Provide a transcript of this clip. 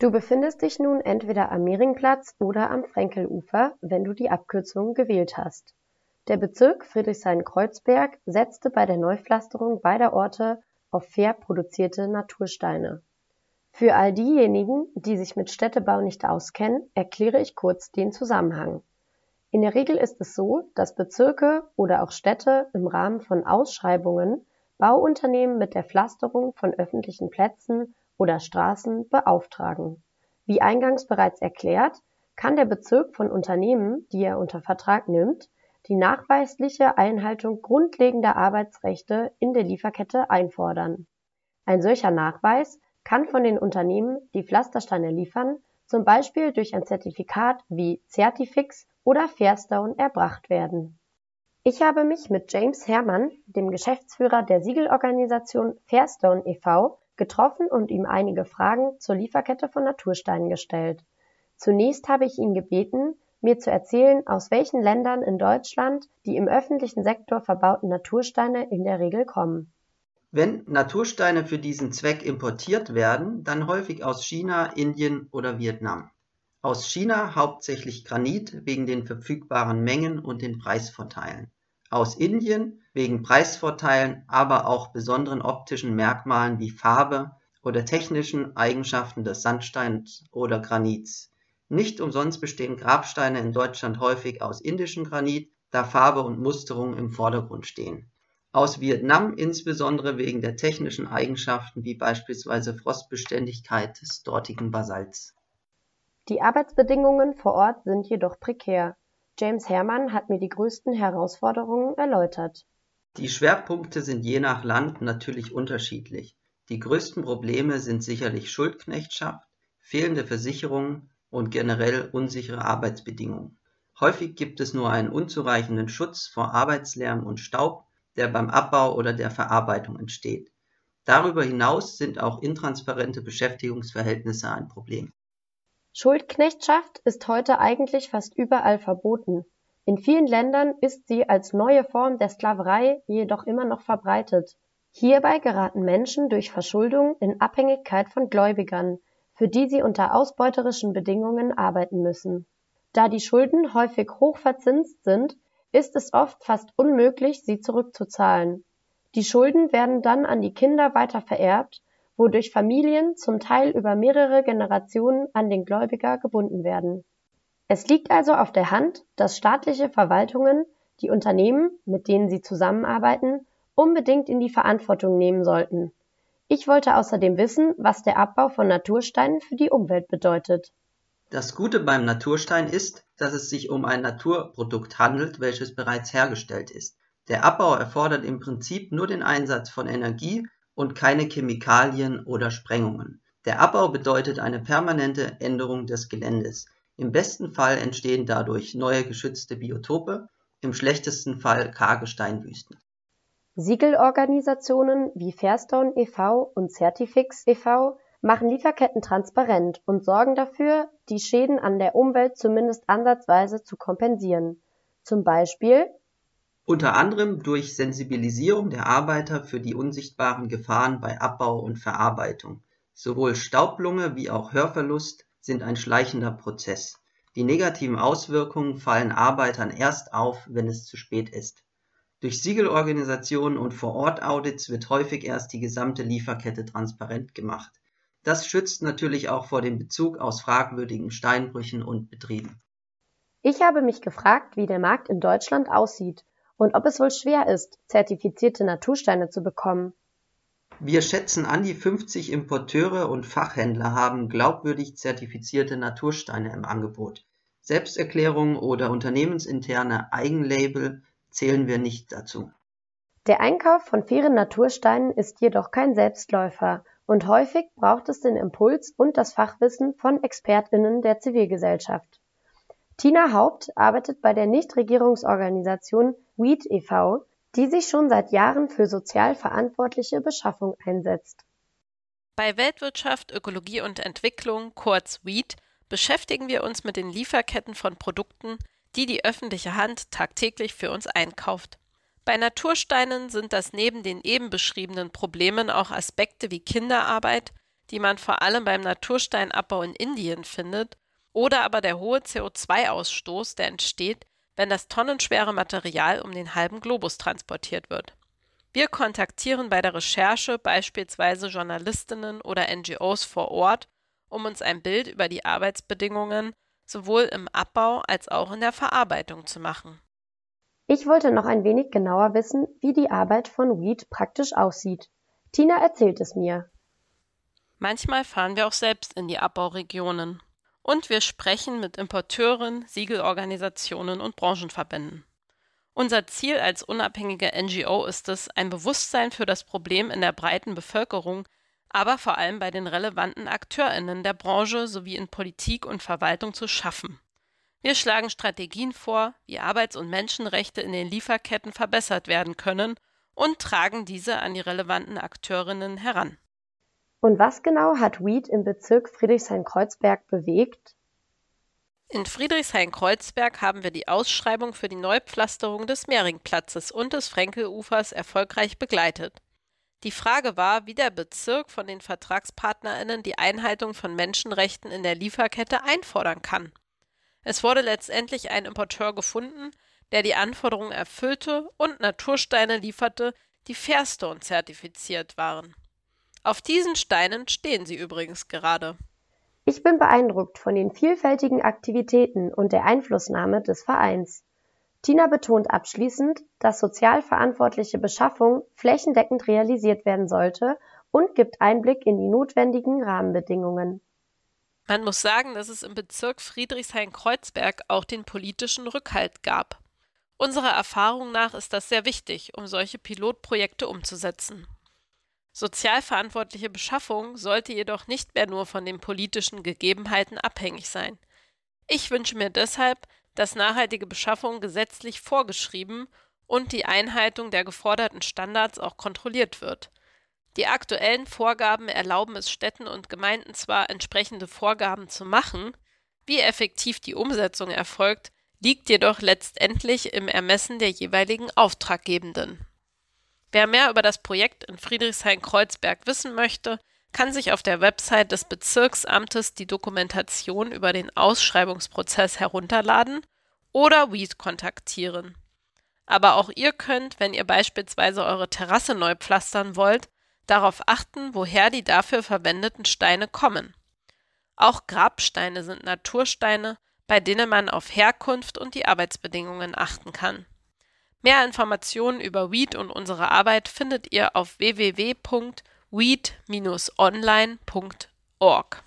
Du befindest dich nun entweder am Mehringplatz oder am Frenkelufer, wenn du die Abkürzung gewählt hast. Der Bezirk Friedrichshain-Kreuzberg setzte bei der Neupflasterung beider Orte auf fair produzierte Natursteine. Für all diejenigen, die sich mit Städtebau nicht auskennen, erkläre ich kurz den Zusammenhang. In der Regel ist es so, dass Bezirke oder auch Städte im Rahmen von Ausschreibungen Bauunternehmen mit der Pflasterung von öffentlichen Plätzen oder Straßen beauftragen. Wie eingangs bereits erklärt, kann der Bezirk von Unternehmen, die er unter Vertrag nimmt, die nachweisliche Einhaltung grundlegender Arbeitsrechte in der Lieferkette einfordern. Ein solcher Nachweis kann von den Unternehmen, die Pflastersteine liefern, zum Beispiel durch ein Zertifikat wie Certifix oder Fairstone erbracht werden. Ich habe mich mit James Herrmann, dem Geschäftsführer der Siegelorganisation Fairstone e.V., getroffen und ihm einige Fragen zur Lieferkette von Natursteinen gestellt. Zunächst habe ich ihn gebeten, mir zu erzählen, aus welchen Ländern in Deutschland die im öffentlichen Sektor verbauten Natursteine in der Regel kommen. Wenn Natursteine für diesen Zweck importiert werden, dann häufig aus China, Indien oder Vietnam. Aus China hauptsächlich Granit wegen den verfügbaren Mengen und den Preisvorteilen. Aus Indien wegen Preisvorteilen, aber auch besonderen optischen Merkmalen wie Farbe oder technischen Eigenschaften des Sandsteins oder Granits. Nicht umsonst bestehen Grabsteine in Deutschland häufig aus indischem Granit, da Farbe und Musterung im Vordergrund stehen. Aus Vietnam insbesondere wegen der technischen Eigenschaften wie beispielsweise Frostbeständigkeit des dortigen Basalts. Die Arbeitsbedingungen vor Ort sind jedoch prekär. James Herrmann hat mir die größten Herausforderungen erläutert. Die Schwerpunkte sind je nach Land natürlich unterschiedlich. Die größten Probleme sind sicherlich Schuldknechtschaft, fehlende Versicherungen und generell unsichere Arbeitsbedingungen. Häufig gibt es nur einen unzureichenden Schutz vor Arbeitslärm und Staub, der beim Abbau oder der Verarbeitung entsteht. Darüber hinaus sind auch intransparente Beschäftigungsverhältnisse ein Problem. Schuldknechtschaft ist heute eigentlich fast überall verboten. In vielen Ländern ist sie als neue Form der Sklaverei jedoch immer noch verbreitet. Hierbei geraten Menschen durch Verschuldung in Abhängigkeit von Gläubigern, für die sie unter ausbeuterischen Bedingungen arbeiten müssen. Da die Schulden häufig hoch verzinst sind, ist es oft fast unmöglich, sie zurückzuzahlen. Die Schulden werden dann an die Kinder weiter vererbt, wodurch Familien zum Teil über mehrere Generationen an den Gläubiger gebunden werden. Es liegt also auf der Hand, dass staatliche Verwaltungen die Unternehmen, mit denen sie zusammenarbeiten, unbedingt in die Verantwortung nehmen sollten ich wollte außerdem wissen, was der Abbau von Natursteinen für die Umwelt bedeutet. Das Gute beim Naturstein ist, dass es sich um ein Naturprodukt handelt, welches bereits hergestellt ist. Der Abbau erfordert im Prinzip nur den Einsatz von Energie und keine Chemikalien oder Sprengungen. Der Abbau bedeutet eine permanente Änderung des Geländes. Im besten Fall entstehen dadurch neue geschützte Biotope, im schlechtesten Fall karge Steinwüsten. Siegelorganisationen wie Fairstone e.V. und Certifix e.V. machen Lieferketten transparent und sorgen dafür, die Schäden an der Umwelt zumindest ansatzweise zu kompensieren. Zum Beispiel unter anderem durch Sensibilisierung der Arbeiter für die unsichtbaren Gefahren bei Abbau und Verarbeitung. Sowohl Staublunge wie auch Hörverlust sind ein schleichender Prozess. Die negativen Auswirkungen fallen Arbeitern erst auf, wenn es zu spät ist. Durch Siegelorganisationen und Vor-Ort-Audits wird häufig erst die gesamte Lieferkette transparent gemacht. Das schützt natürlich auch vor dem Bezug aus fragwürdigen Steinbrüchen und Betrieben. Ich habe mich gefragt, wie der Markt in Deutschland aussieht und ob es wohl schwer ist, zertifizierte Natursteine zu bekommen. Wir schätzen an die 50 Importeure und Fachhändler haben glaubwürdig zertifizierte Natursteine im Angebot. Selbsterklärungen oder unternehmensinterne Eigenlabel zählen wir nicht dazu. Der Einkauf von fairen Natursteinen ist jedoch kein Selbstläufer und häufig braucht es den Impuls und das Fachwissen von ExpertInnen der Zivilgesellschaft. Tina Haupt arbeitet bei der Nichtregierungsorganisation WEED e.V., die sich schon seit Jahren für sozial verantwortliche Beschaffung einsetzt. Bei Weltwirtschaft, Ökologie und Entwicklung, kurz WEED, beschäftigen wir uns mit den Lieferketten von Produkten, die die öffentliche Hand tagtäglich für uns einkauft. Bei Natursteinen sind das neben den eben beschriebenen Problemen auch Aspekte wie Kinderarbeit, die man vor allem beim Natursteinabbau in Indien findet, oder aber der hohe CO2-Ausstoß, der entsteht, wenn das tonnenschwere Material um den halben Globus transportiert wird. Wir kontaktieren bei der Recherche beispielsweise Journalistinnen oder NGOs vor Ort, um uns ein Bild über die Arbeitsbedingungen sowohl im Abbau als auch in der Verarbeitung zu machen. Ich wollte noch ein wenig genauer wissen, wie die Arbeit von Weed praktisch aussieht. Tina erzählt es mir. Manchmal fahren wir auch selbst in die Abbauregionen. Und wir sprechen mit Importeuren, Siegelorganisationen und Branchenverbänden. Unser Ziel als unabhängige NGO ist es, ein Bewusstsein für das Problem in der breiten Bevölkerung, aber vor allem bei den relevanten Akteurinnen der Branche sowie in Politik und Verwaltung zu schaffen. Wir schlagen Strategien vor, wie Arbeits- und Menschenrechte in den Lieferketten verbessert werden können und tragen diese an die relevanten Akteurinnen heran. Und was genau hat Weed im Bezirk Friedrichshain-Kreuzberg bewegt? In Friedrichshain-Kreuzberg haben wir die Ausschreibung für die Neupflasterung des Mehringplatzes und des Frenkelufers erfolgreich begleitet. Die Frage war, wie der Bezirk von den VertragspartnerInnen die Einhaltung von Menschenrechten in der Lieferkette einfordern kann. Es wurde letztendlich ein Importeur gefunden, der die Anforderungen erfüllte und Natursteine lieferte, die fairstone zertifiziert waren. Auf diesen Steinen stehen sie übrigens gerade. Ich bin beeindruckt von den vielfältigen Aktivitäten und der Einflussnahme des Vereins. Tina betont abschließend, dass sozial verantwortliche Beschaffung flächendeckend realisiert werden sollte und gibt Einblick in die notwendigen Rahmenbedingungen. Man muss sagen, dass es im Bezirk Friedrichshain-Kreuzberg auch den politischen Rückhalt gab. Unserer Erfahrung nach ist das sehr wichtig, um solche Pilotprojekte umzusetzen. Sozial verantwortliche Beschaffung sollte jedoch nicht mehr nur von den politischen Gegebenheiten abhängig sein. Ich wünsche mir deshalb, dass nachhaltige Beschaffung gesetzlich vorgeschrieben und die Einhaltung der geforderten Standards auch kontrolliert wird. Die aktuellen Vorgaben erlauben es Städten und Gemeinden zwar, entsprechende Vorgaben zu machen, wie effektiv die Umsetzung erfolgt, liegt jedoch letztendlich im Ermessen der jeweiligen Auftraggebenden. Wer mehr über das Projekt in Friedrichshain-Kreuzberg wissen möchte, kann sich auf der Website des Bezirksamtes die Dokumentation über den Ausschreibungsprozess herunterladen oder Weed kontaktieren. Aber auch ihr könnt, wenn ihr beispielsweise eure Terrasse neu pflastern wollt, darauf achten, woher die dafür verwendeten Steine kommen. Auch Grabsteine sind Natursteine, bei denen man auf Herkunft und die Arbeitsbedingungen achten kann. Mehr Informationen über Weed und unsere Arbeit findet ihr auf www.weed-online.org.